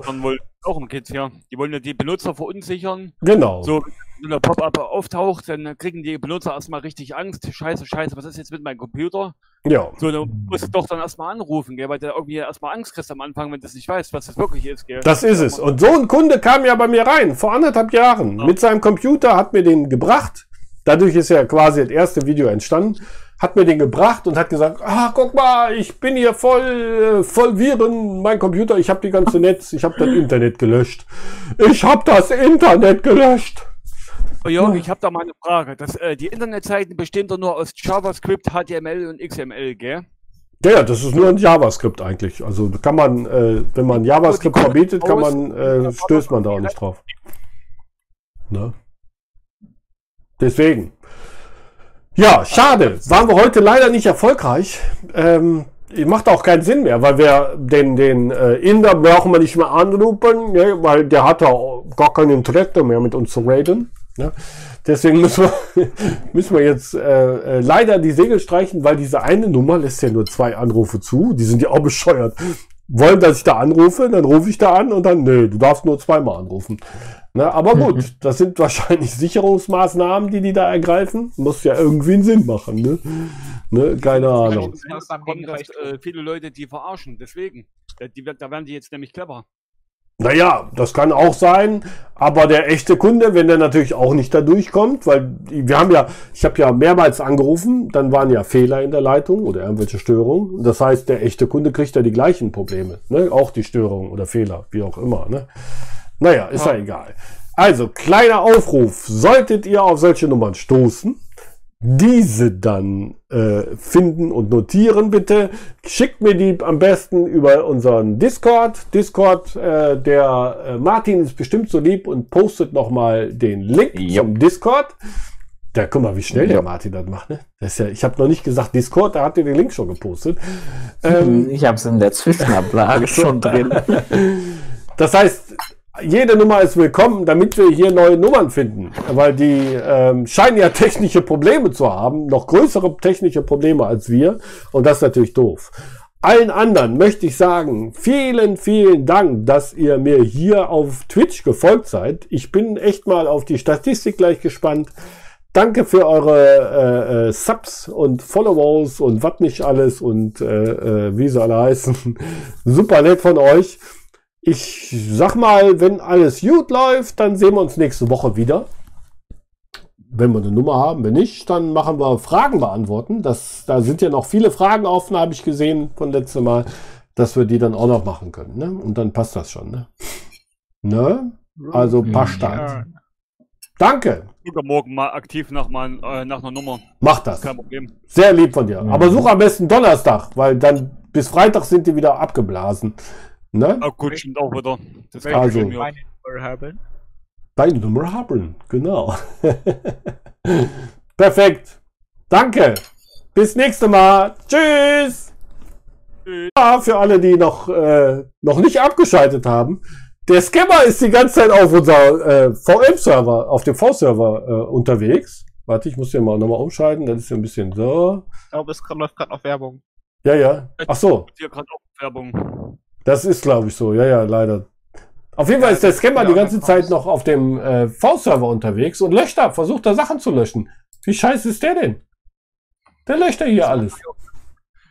S11: auch im Kids, ja. Die wollen ja die Benutzer verunsichern.
S1: Genau.
S11: So, wenn der Pop-up auftaucht, dann kriegen die Benutzer erstmal richtig Angst. Scheiße, scheiße, was ist jetzt mit meinem Computer?
S1: Ja.
S11: So, dann musst du doch dann erstmal anrufen, gell, weil du irgendwie erstmal Angst kriegst am Anfang, wenn du es nicht weißt, was das wirklich ist, gell.
S1: Das ist es. Und so ein Kunde kam ja bei mir rein, vor anderthalb Jahren, mit seinem Computer, hat mir den gebracht. Dadurch ist ja quasi das erste Video entstanden. Hat mir den gebracht und hat gesagt, ah, guck mal, ich bin hier voll, äh, voll Viren, mein Computer, ich habe die ganze Netz, ich habe das Internet gelöscht. Ich habe das Internet gelöscht.
S11: Oh, Jörg, ich habe da mal eine Frage. Das, äh, die Internetseiten bestehen doch nur aus JavaScript, HTML und XML, gell?
S1: Ja, ja, das ist nur ein JavaScript eigentlich. Also kann man, äh, wenn man JavaScript verbietet, kann man, äh, stößt man da auch nicht drauf. Ne? Deswegen. Ja, schade. Waren wir heute leider nicht erfolgreich. Ähm, macht auch keinen Sinn mehr, weil wir den, den äh, Inder brauchen wir nicht mehr anrufen, ne, weil der hat auch gar kein Interesse mehr mit uns zu reden. Ne? Deswegen müssen wir, müssen wir jetzt äh, äh, leider die Segel streichen, weil diese eine Nummer lässt ja nur zwei Anrufe zu. Die sind ja auch bescheuert. Wollen, dass ich da anrufe, dann rufe ich da an und dann, nee, du darfst nur zweimal anrufen. Ne, aber gut, das sind wahrscheinlich Sicherungsmaßnahmen, die die da ergreifen. Muss ja irgendwie einen Sinn machen, ne? ne? Keine Ahnung.
S11: Das kommt, dass, äh, viele Leute die verarschen, deswegen. Da, die, da werden die jetzt nämlich clever.
S1: Naja, das kann auch sein, aber der echte Kunde, wenn der natürlich auch nicht da durchkommt, weil wir haben ja, ich habe ja mehrmals angerufen, dann waren ja Fehler in der Leitung oder irgendwelche Störungen. Das heißt, der echte Kunde kriegt ja die gleichen Probleme, ne? auch die Störungen oder Fehler, wie auch immer. Ne? Naja, ist ja egal. Also, kleiner Aufruf, solltet ihr auf solche Nummern stoßen, diese dann äh, finden und notieren bitte. Schickt mir die am besten über unseren Discord. Discord, äh, der äh, Martin ist bestimmt so lieb und postet nochmal den Link zum Discord. Da guck mal, wie schnell der Martin das macht. Ne? Das ist ja, ich habe noch nicht gesagt Discord, da hat ihr den Link schon gepostet. Ähm,
S4: ich habe es in der Zwischenablage schon drin.
S1: Das heißt, jede Nummer ist willkommen, damit wir hier neue Nummern finden. Weil die ähm, scheinen ja technische Probleme zu haben, noch größere technische Probleme als wir. Und das ist natürlich doof. Allen anderen möchte ich sagen, vielen, vielen Dank, dass ihr mir hier auf Twitch gefolgt seid. Ich bin echt mal auf die Statistik gleich gespannt. Danke für eure äh, äh, Subs und Follows und was nicht alles und äh, äh, wie sie alle heißen. Super nett von euch. Ich sag mal, wenn alles gut läuft, dann sehen wir uns nächste Woche wieder. Wenn wir eine Nummer haben. Wenn nicht, dann machen wir Fragen beantworten. Das, da sind ja noch viele Fragen offen, habe ich gesehen von letztem Mal, dass wir die dann auch noch machen können. Ne? Und dann passt das schon. Ne? ne? Also passt das. Danke.
S11: Übermorgen mal aktiv nach, mal, äh, nach einer Nummer.
S1: Mach das.
S11: Kein Problem.
S1: Sehr lieb von dir. Aber such am besten Donnerstag, weil dann bis Freitag sind die wieder abgeblasen. Ne?
S11: Ah, gut, stimmt auch wieder. Das
S1: kann Also-
S2: Meine Nummer haben.
S1: Deine Nummer haben, genau. Perfekt. Danke. Bis nächste Mal. Tschüss. Ja, für alle, die noch, äh, noch nicht abgeschaltet haben. Der Scammer ist die ganze Zeit auf unser äh, VM-Server, auf dem V-Server äh, unterwegs. Warte, ich muss hier mal nochmal umschalten. Das ist ja ein bisschen so.
S2: Ich glaube, es läuft gerade noch Werbung.
S1: Ja, ja. Ach so.
S11: Hier gerade auch Werbung.
S1: Das ist, glaube ich, so. Ja, ja, leider. Auf jeden Fall ist der Scammer die ganze Zeit noch auf dem äh, V-Server unterwegs und löscht da, versucht da Sachen zu löschen. Wie scheiße ist der denn? Der löscht da hier alles.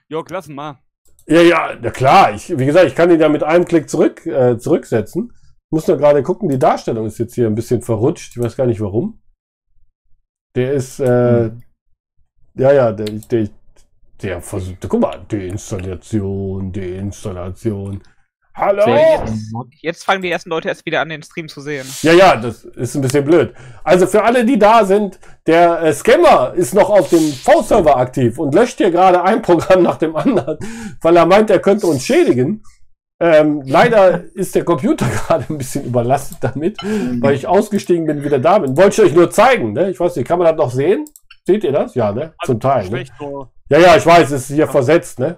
S11: Jörg, lass mal.
S1: Ja, ja, na klar. Ich, wie gesagt, ich kann ihn ja mit einem Klick zurück, äh, zurücksetzen. Muss nur gerade gucken, die Darstellung ist jetzt hier ein bisschen verrutscht. Ich weiß gar nicht warum. Der ist, äh, ja, ja, der, der, der versucht, guck mal, Deinstallation, Deinstallation. Hallo?
S2: Jetzt, jetzt fangen die ersten Leute erst wieder an, den Stream zu sehen.
S1: Ja, ja, das ist ein bisschen blöd. Also für alle, die da sind, der äh, Scammer ist noch auf dem V-Server aktiv und löscht hier gerade ein Programm nach dem anderen, weil er meint, er könnte uns schädigen. Ähm, leider ist der Computer gerade ein bisschen überlastet damit, weil ich ausgestiegen bin, wieder da bin. Wollte ich euch nur zeigen, ne? Ich weiß nicht, kann man das noch sehen? Seht ihr das? Ja, ne? Zum Teil. Ne? Ja, ja, ich weiß, es ist hier versetzt, ne?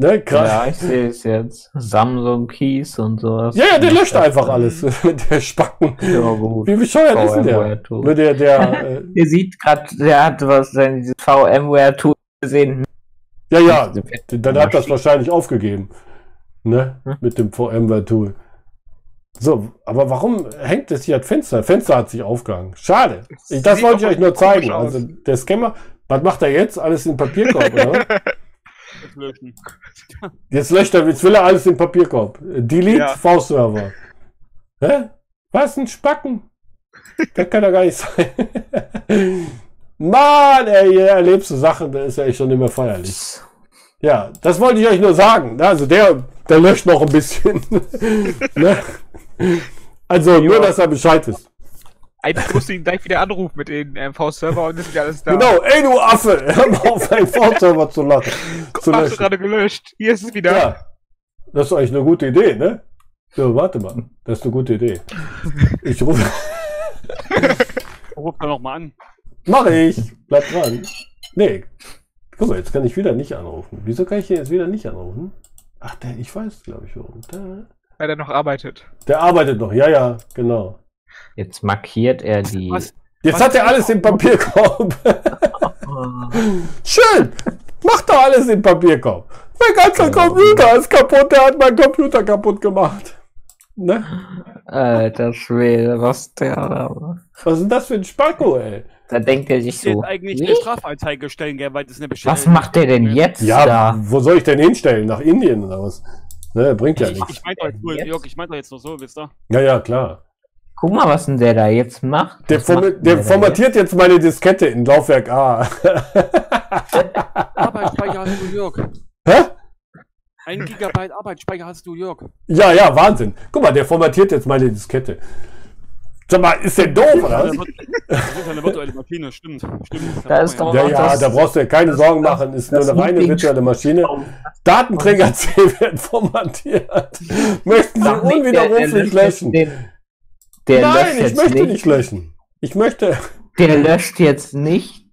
S1: Ne, gerade-
S4: Ja, ich sehe es jetzt. Samsung Keys und sowas.
S1: Ja, ja, der löscht einfach alles mit der Spacken.
S4: Ja, gut.
S1: Wie bescheuert ist denn der? Nur der, der, äh,
S4: Ihr seht gerade, der hat was, sein dieses VMware-Tool gesehen.
S1: ja, ja, dann hat das wahrscheinlich aufgegeben. Ne, mit dem VMware-Tool. So, aber warum hängt das hier das Fenster? Fenster hat sich aufgehangen. Schade. Das
S2: Sieht
S1: wollte ich euch nur zeigen. Also der Scammer, was macht er jetzt? Alles in den Papierkorb, oder?
S11: löschen.
S1: Jetzt löscht er, jetzt will er alles in den Papierkorb. Delete
S2: Ja.
S1: V-Server. Hä? Was ein Spacken? Das kann doch gar nicht sein. Mann, ey, ihr erlebst so Sachen, da ist ja echt schon nicht mehr feierlich. Ja, das wollte ich euch nur sagen. Also der, der löscht noch ein bisschen. ne? Also nur, dass er Bescheid ist.
S2: Eigentlich musst du ihn gleich wieder anrufen mit den MV-Server und ist wieder alles da.
S1: Genau, ey du Affe, hör mal auf einen V-Server zu lachen. Zu
S2: Hast du gerade gelöscht. Hier ist es wieder.
S1: Ja, das ist eigentlich eine gute Idee, ne? So, warte mal, das ist eine gute Idee. Ich rufe,
S11: Ruf da nochmal an.
S1: mache ich, bleib dran. Nee, guck mal, jetzt kann ich wieder nicht anrufen. Wieso kann ich hier jetzt wieder nicht anrufen? Ach, der, ich weiß, glaube ich, warum. Der,
S2: Weil er noch arbeitet.
S1: der arbeitet noch, ja, ja, genau.
S4: Jetzt markiert er die.
S11: Was?
S1: Jetzt hat er alles im Papierkorb. Schön, mach doch alles im Papierkorb. Mein ganzer Computer ist kaputt, der hat meinen Computer kaputt gemacht. Ne?
S4: Alter Schwede, was der da
S1: Was ist denn das für ein Spacko, ey?
S4: Da denkt er sich
S11: Ich jetzt
S4: so.
S11: eigentlich eine Strafanzeige stellen, gell, weil das eine Beschwerde
S4: Was macht der denn jetzt
S1: Ja,
S4: da?
S1: wo soll ich denn hinstellen? Nach Indien oder was? Ne, bringt ja
S11: Ich,
S1: nichts.
S11: ich meinte doch jetzt nur, Jörg, ich meinte doch jetzt nur so, wisst ihr?
S1: Ja, ja, klar.
S4: Guck mal, was denn der da jetzt macht.
S1: Der, form
S4: macht
S1: der
S4: da
S1: formatiert jetzt meine Diskette in Laufwerk A.
S11: Arbeitsspeicher hast du, Jörg.
S1: Hä?
S11: Ein Gigabyte Arbeitsspeicher hast du, Jörg.
S1: Ja, ja, Wahnsinn. Guck mal, der formatiert jetzt meine Diskette. Sag mal, ist der doof, oder?
S11: Das ist eine virtuelle Maschine, stimmt. stimmt.
S4: Da ist doch
S1: Ja, ja,
S4: das-
S1: da brauchst du dir keine Sorgen machen. Ist nur eine reine virtuelle Maschine. Datenträger C wird formatiert. Möchten Sie
S4: der- der
S1: unwiderruflich löschen?
S4: Der
S1: Nein,
S4: löscht
S1: ich
S4: jetzt
S1: möchte
S4: nicht.
S1: nicht löschen. Ich möchte.
S4: Der löscht jetzt nicht.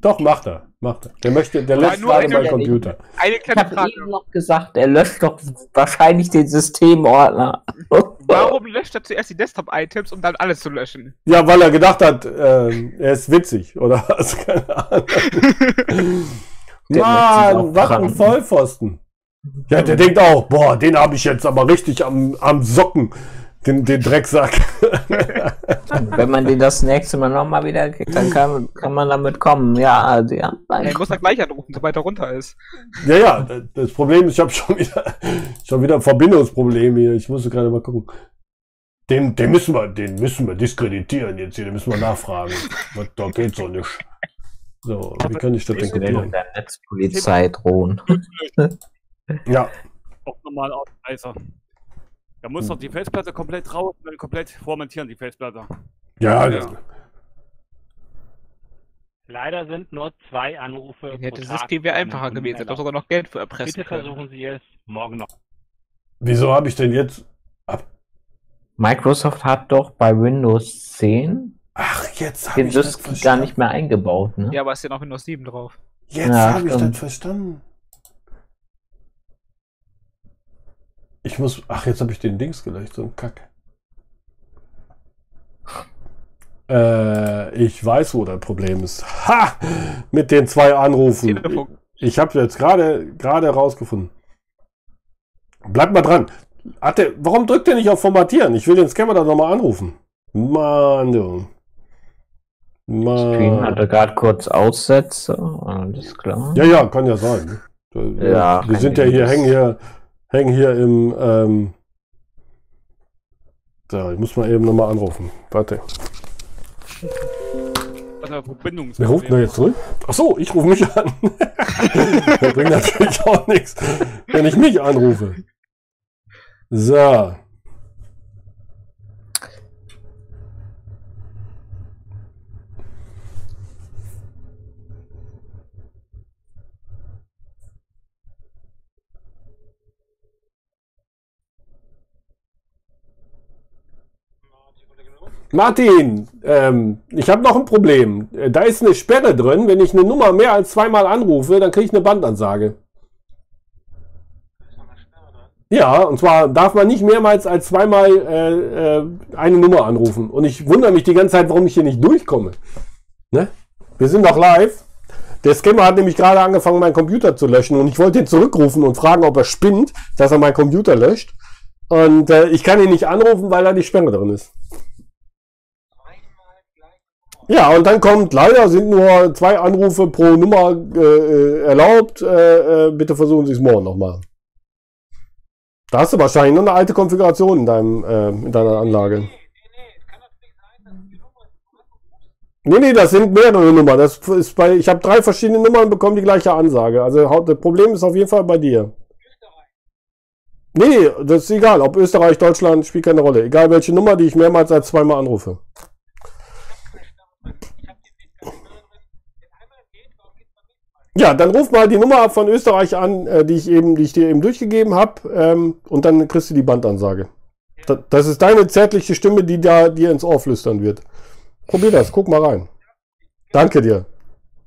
S1: Doch, macht er. Macht er. Der möchte, der löscht
S2: nur
S1: gerade
S2: eine-
S1: meinen Computer.
S2: Eine
S4: Ich
S2: kleine
S4: habe
S2: Frage.
S4: eben noch gesagt, er löscht doch wahrscheinlich den Systemordner.
S2: Warum löscht er zuerst die Desktop-Items, um dann alles zu löschen?
S1: Ja, weil er gedacht hat, ähm, er ist witzig oder was? Keine Ahnung. Mann, was ein. Vollpfosten. Ja, der denkt auch, boah, den habe ich jetzt aber richtig am, am Socken, den, den Drecksack.
S4: Wenn man den das nächste Mal nochmal wieder kriegt, dann kann, kann man damit kommen. Ja, also, ja.
S2: Er muss er gleich anrufen, sobald er runter ist.
S1: ja, ja, das Problem ist, ich habe schon wieder, schon wieder ein Verbindungsproblem hier. Ich muss gerade mal gucken. Den, den müssen wir, den müssen wir diskreditieren jetzt hier, den müssen wir nachfragen. Was, da geht so nicht. So, wie kann ich das denn kopieren?
S4: der Netzpolizei drohen.
S1: Ja,
S11: Auch normal Ausreißer. Da muss doch die Festplatte komplett raus, und komplett formatieren, die Festplatte.
S1: ja,
S11: Ja.
S1: das-
S10: Leider sind nur zwei Anrufe
S2: Ja,
S10: pro
S2: das
S10: Tag
S2: System wäre einfacher gewesen. Hätte
S10: erlaubt.
S2: sogar noch Geld für erpressen
S10: Bitte
S2: können.
S10: versuchen Sie es morgen noch.
S1: wieso habe ich denn jetzt
S4: Microsoft hat doch bei Windows 10
S1: Ach, jetzt habe
S4: den
S1: ich
S4: Disk gar nicht mehr eingebaut, ne?
S2: Ja, aber ist ja noch Windows 7 drauf.
S1: Jetzt
S4: Ja,
S1: habe ich das verstanden. Ich muss. Ach, jetzt habe ich den Dings gelöscht, so ein Kack. Äh, ich weiß, wo das Problem ist. Ha! Mit den zwei Anrufen. Ich habe jetzt gerade gerade rausgefunden. Bleib mal dran. Hat der, warum drückt er nicht auf Formatieren? Ich will den Scammer da nochmal anrufen. Mann, du.
S4: Stream
S1: Mann.
S4: hatte gerade kurz Aussätze, alles klar.
S1: Ja, ja, kann ja sein.
S4: Ja,
S1: wir sind ja hier, hängen hier, hängen hier im. Ähm, so, ich muss mal eben nochmal anrufen. Warte. Wer ruft denn da jetzt zurück? Ach so, ich rufe mich an. das bringt natürlich auch nichts, wenn ich mich anrufe. So. Martin, ähm, ich habe noch ein Problem. Äh, Da ist eine Sperre drin. Wenn ich eine Nummer mehr als zweimal anrufe, dann kriege ich eine Bandansage. Ja, und zwar darf man nicht mehrmals als zweimal äh, äh, eine Nummer anrufen. Und ich wundere mich die ganze Zeit, warum ich hier nicht durchkomme. Ne? Wir sind noch live. Der Scammer hat nämlich gerade angefangen, meinen Computer zu löschen und ich wollte ihn zurückrufen und fragen, ob er spinnt, dass er meinen Computer löscht. Und äh, ich kann ihn nicht anrufen, weil da die Sperre drin ist. Ja, und dann kommt, leider sind nur zwei Anrufe pro Nummer äh, äh, erlaubt. Äh, äh, bitte versuchen Sie es morgen nochmal. Da hast du wahrscheinlich noch eine alte Konfiguration in, deinem, äh, in deiner Anlage. Nee, nee, das sind mehrere Nummern. Das ist bei, ich habe drei verschiedene Nummern und bekomme die gleiche Ansage. Also das Problem ist auf jeden Fall bei dir. Nee, nee, das ist egal. Ob Österreich, Deutschland, spielt keine Rolle. Egal welche Nummer, die ich mehrmals als zweimal anrufe. Ja, dann ruf mal die Nummer von Österreich an, äh, die ich eben, die ich dir eben durchgegeben habe, ähm, und dann kriegst du die Bandansage. Da, das ist deine zärtliche Stimme, die da dir ins Ohr flüstern wird. Probier das, guck mal rein. Danke dir.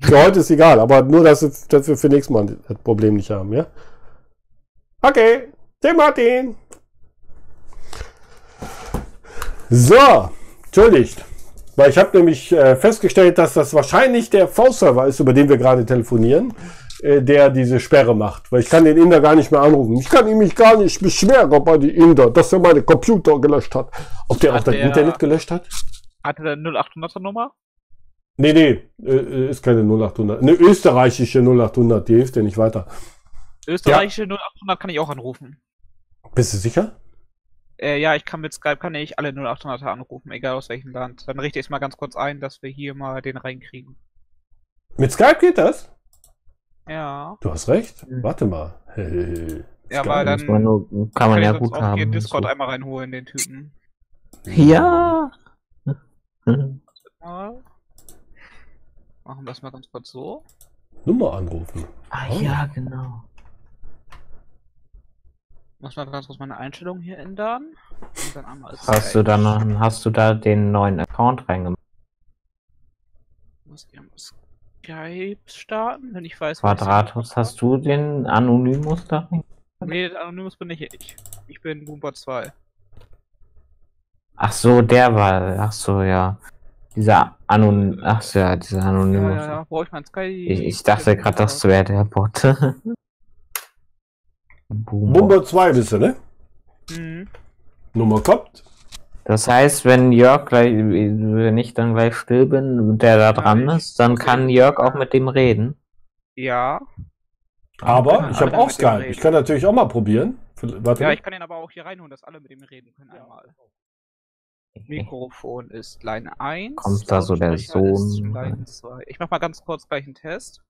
S1: Für heute ist egal, aber nur, dass, wir- dass wir für nächstes Mal das Problem nicht haben, ja? Okay, der Martin. So, entschuldigt. Weil ich habe nämlich äh, festgestellt, dass das wahrscheinlich der V-Server ist, über den wir gerade telefonieren, äh, der diese Sperre macht. Weil ich kann den Inder gar nicht mehr anrufen. Ich kann ihn mich gar nicht beschweren bei den Inder, dass er meine Computer gelöscht hat. Ob der auch
S2: Hat
S1: das
S2: der-
S1: Internet gelöscht hat?
S2: Hatte der 0800er Nummer?
S1: Nee, nee, äh, ist keine 0800. Eine österreichische 0800, die hilft dir nicht weiter.
S2: Österreichische 0800 kann ich auch anrufen.
S1: Bist du sicher?
S2: Äh, ja, ich kann mit Skype kann ich alle 0800er anrufen, egal aus welchem Land. Dann richte ich es mal ganz kurz ein, dass wir hier mal den reinkriegen.
S1: Mit Skype geht das?
S2: Ja.
S1: Du hast recht. Warte mal. Hey,
S2: Ja, aber dann
S4: Muss man nur- kann man
S2: ich
S4: ja gut
S2: auch hier
S4: haben,
S2: Discord
S4: so.
S2: einmal reinholen, den Typen.
S4: Ja.
S2: Mal. Machen wir es mal ganz kurz so.
S1: Nummer anrufen.
S4: Ah,
S1: Oh.
S4: ja, genau.
S2: Muss mal ganz kurz meine Einstellung hier ändern.
S4: Hast du da noch, hast du da den neuen Account reingemacht?
S2: Muss ich einmal Skype starten, wenn ich weiß, was ich-
S4: Quadratus, hast du den Anonymous da rein?
S2: Nee, Anonymous bin nicht ich. Ich bin Boombot 2.
S4: Ach so, der war, ach so, ja. Dieser Anon, ach so, ja, dieser
S2: Ja,
S4: Anonymous.
S2: ja, ja. Brauche ich mein Skype?
S4: Ich, ich dachte gerade, das wäre der Bot.
S1: Bumbo 2 bist du, ne?
S2: Mhm.
S1: Nummer kommt.
S4: Das heißt, wenn Jörg gleich, wenn ich dann gleich still bin, der da dran ist, dann kann Jörg auch mit dem reden.
S2: Ja.
S1: Aber
S2: Ja,
S1: ich habe auch Skype. Ich kann natürlich auch mal probieren. Warte
S2: Ja, ich kann ihn aber auch hier reinholen, dass alle mit ihm reden können einmal. Mikrofon ist Line 1.
S4: Kommt da so der Sohn
S2: Line 2. Ich mach mal ganz kurz gleich einen Test.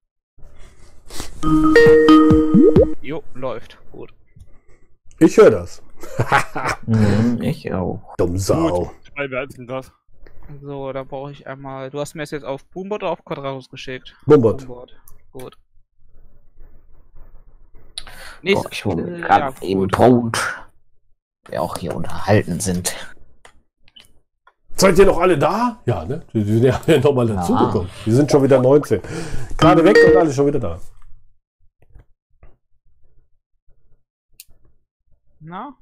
S2: Jo, läuft. Gut.
S1: Ich höre das.
S4: Mhm, ich auch.
S1: Dumm Sau.
S11: Zwei, wer ist denn das?
S2: So, da brauche ich einmal. Du hast mir es jetzt auf Boombot oder auf Quadratus geschickt?
S1: Boombot.
S2: Gut.
S4: Boah, ich hole
S2: äh,
S4: gerade
S2: ja,
S4: eben Brot. Wir auch hier unterhalten sind.
S1: Seid ihr noch alle da? Ja, ne? Die die sind ja nochmal dazugekommen. Die sind schon wieder 19. Gerade weg und alle schon wieder da.
S2: Na?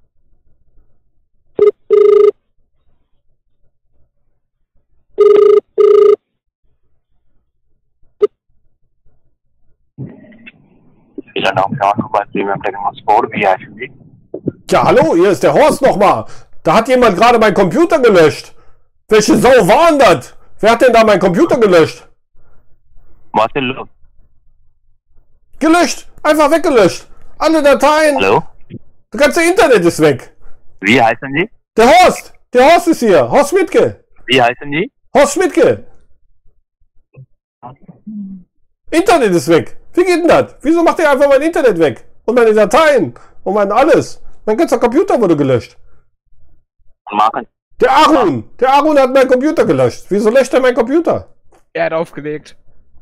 S1: Ja, hallo, hier ist der Horst nochmal. Da hat jemand gerade meinen Computer gelöscht. Welche Sau war denn das? Wer hat denn da meinen Computer gelöscht?
S9: Denn los?
S1: Gelöscht. Einfach weggelöscht. Alle Dateien.
S9: Hallo?
S1: Das ganze Internet ist weg.
S9: Wie heißen die?
S1: Der Horst. Der Horst ist hier. Horst Schmidtke.
S9: Wie heißen die?
S1: Horst Schmidtke. Internet ist weg. Wie geht denn das? Wieso macht ihr einfach mein Internet weg? Und meine Dateien? Und mein alles? Mein ganzer Computer wurde gelöscht.
S9: Machen.
S1: Der Arun. Der Arun hat meinen Computer gelöscht. Wieso löscht er meinen Computer?
S2: Er hat aufgelegt.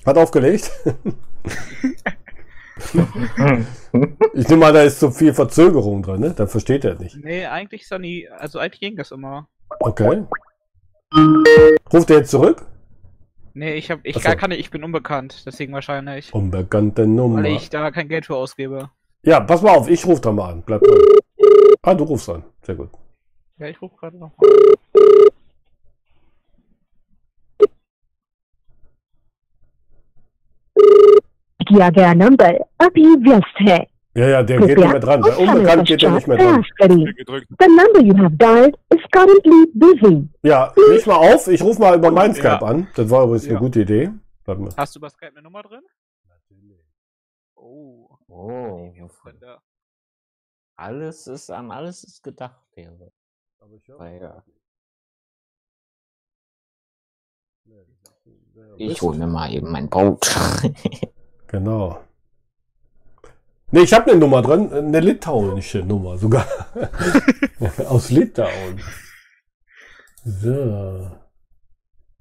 S1: Hat aufgelegt. ich nehme mal, da ist so viel Verzögerung drin, ne? Dann versteht er nicht.
S2: Nee, eigentlich ist er nie. Also eigentlich ging das immer.
S1: Okay. Ruft er jetzt zurück?
S2: Nee, ich hab. Ich gar kann ich bin unbekannt, deswegen wahrscheinlich.
S1: Unbekannte Nummer.
S2: Weil ich da kein Geld für ausgebe.
S1: Ja, pass mal auf, ich rufe da mal an. Bleib dran. Ah, du rufst an. Sehr gut.
S2: Ja, ich rufe gerade noch.
S14: किया गया नंबर अभी व्यस्त है
S1: Ja, ja, der geht nicht mehr dran. Der
S14: कुछ समय
S1: unbekannt geht der nicht mehr
S14: पश्चात
S1: dran.
S14: प्रयास करिए The number you have dialed is currently busy.
S1: Ja, leg mal auf. Ich rufe mal über mein Skype
S2: Ja.
S1: an. Das war übrigens
S2: Ja.
S1: eine gute Idee. Warte mal.
S2: Hast du bei Skype eine Nummer drin? Oh.
S4: Oh,
S2: Wunder.
S4: alles ist, an alles ist gedacht hier.
S1: Aber ich
S4: ja. Ich hole mir mal eben mein Brot.
S1: Genau. Nee, ich habe eine Nummer drin, eine litauische Nummer sogar. Aus Litauen. So.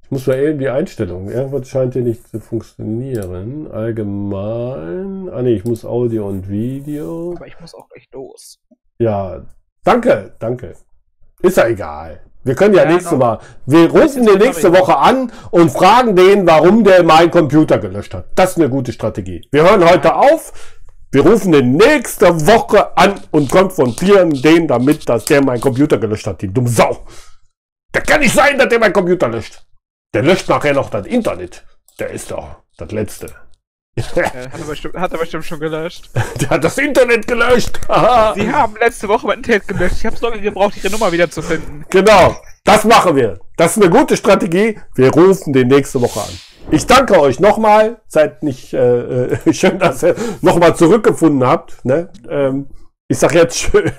S1: Ich muss mal eben die Einstellungen. Irgendwas scheint hier nicht zu funktionieren. Allgemein. Ah nee, ich muss Audio und Video.
S2: Aber ich muss auch gleich los.
S1: Ja, danke, danke. Ist ja egal. Wir können ja,
S2: Ja,
S1: nächste. Mal. Wir rufen den nächste Woche an und fragen den, warum der meinen Computer gelöscht hat. Das ist eine gute Strategie. Wir hören heute auf. Wir rufen den nächste Woche an und konfrontieren den damit, dass der meinen Computer gelöscht hat. Die dumme Sau. Der kann nicht sein, dass der meinen Computer löscht. Der löscht nachher noch das Internet. Der ist doch das Letzte.
S2: Ja, hat, er bestimmt, hat er bestimmt schon gelöscht.
S1: Der hat das Internet gelöscht.
S2: Sie haben letzte Woche mein Internet gelöscht. Ich habe so lange gebraucht, Ihre Nummer wiederzufinden.
S1: Genau, das machen wir. Das ist eine gute Strategie. Wir rufen den nächste Woche an. Ich danke euch nochmal. Seid nicht äh, äh, schön, dass ihr nochmal zurückgefunden habt. Ne? Ähm, ich sag jetzt schön,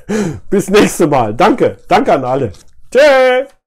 S1: bis nächste Mal. Danke, danke an alle. Tschüss.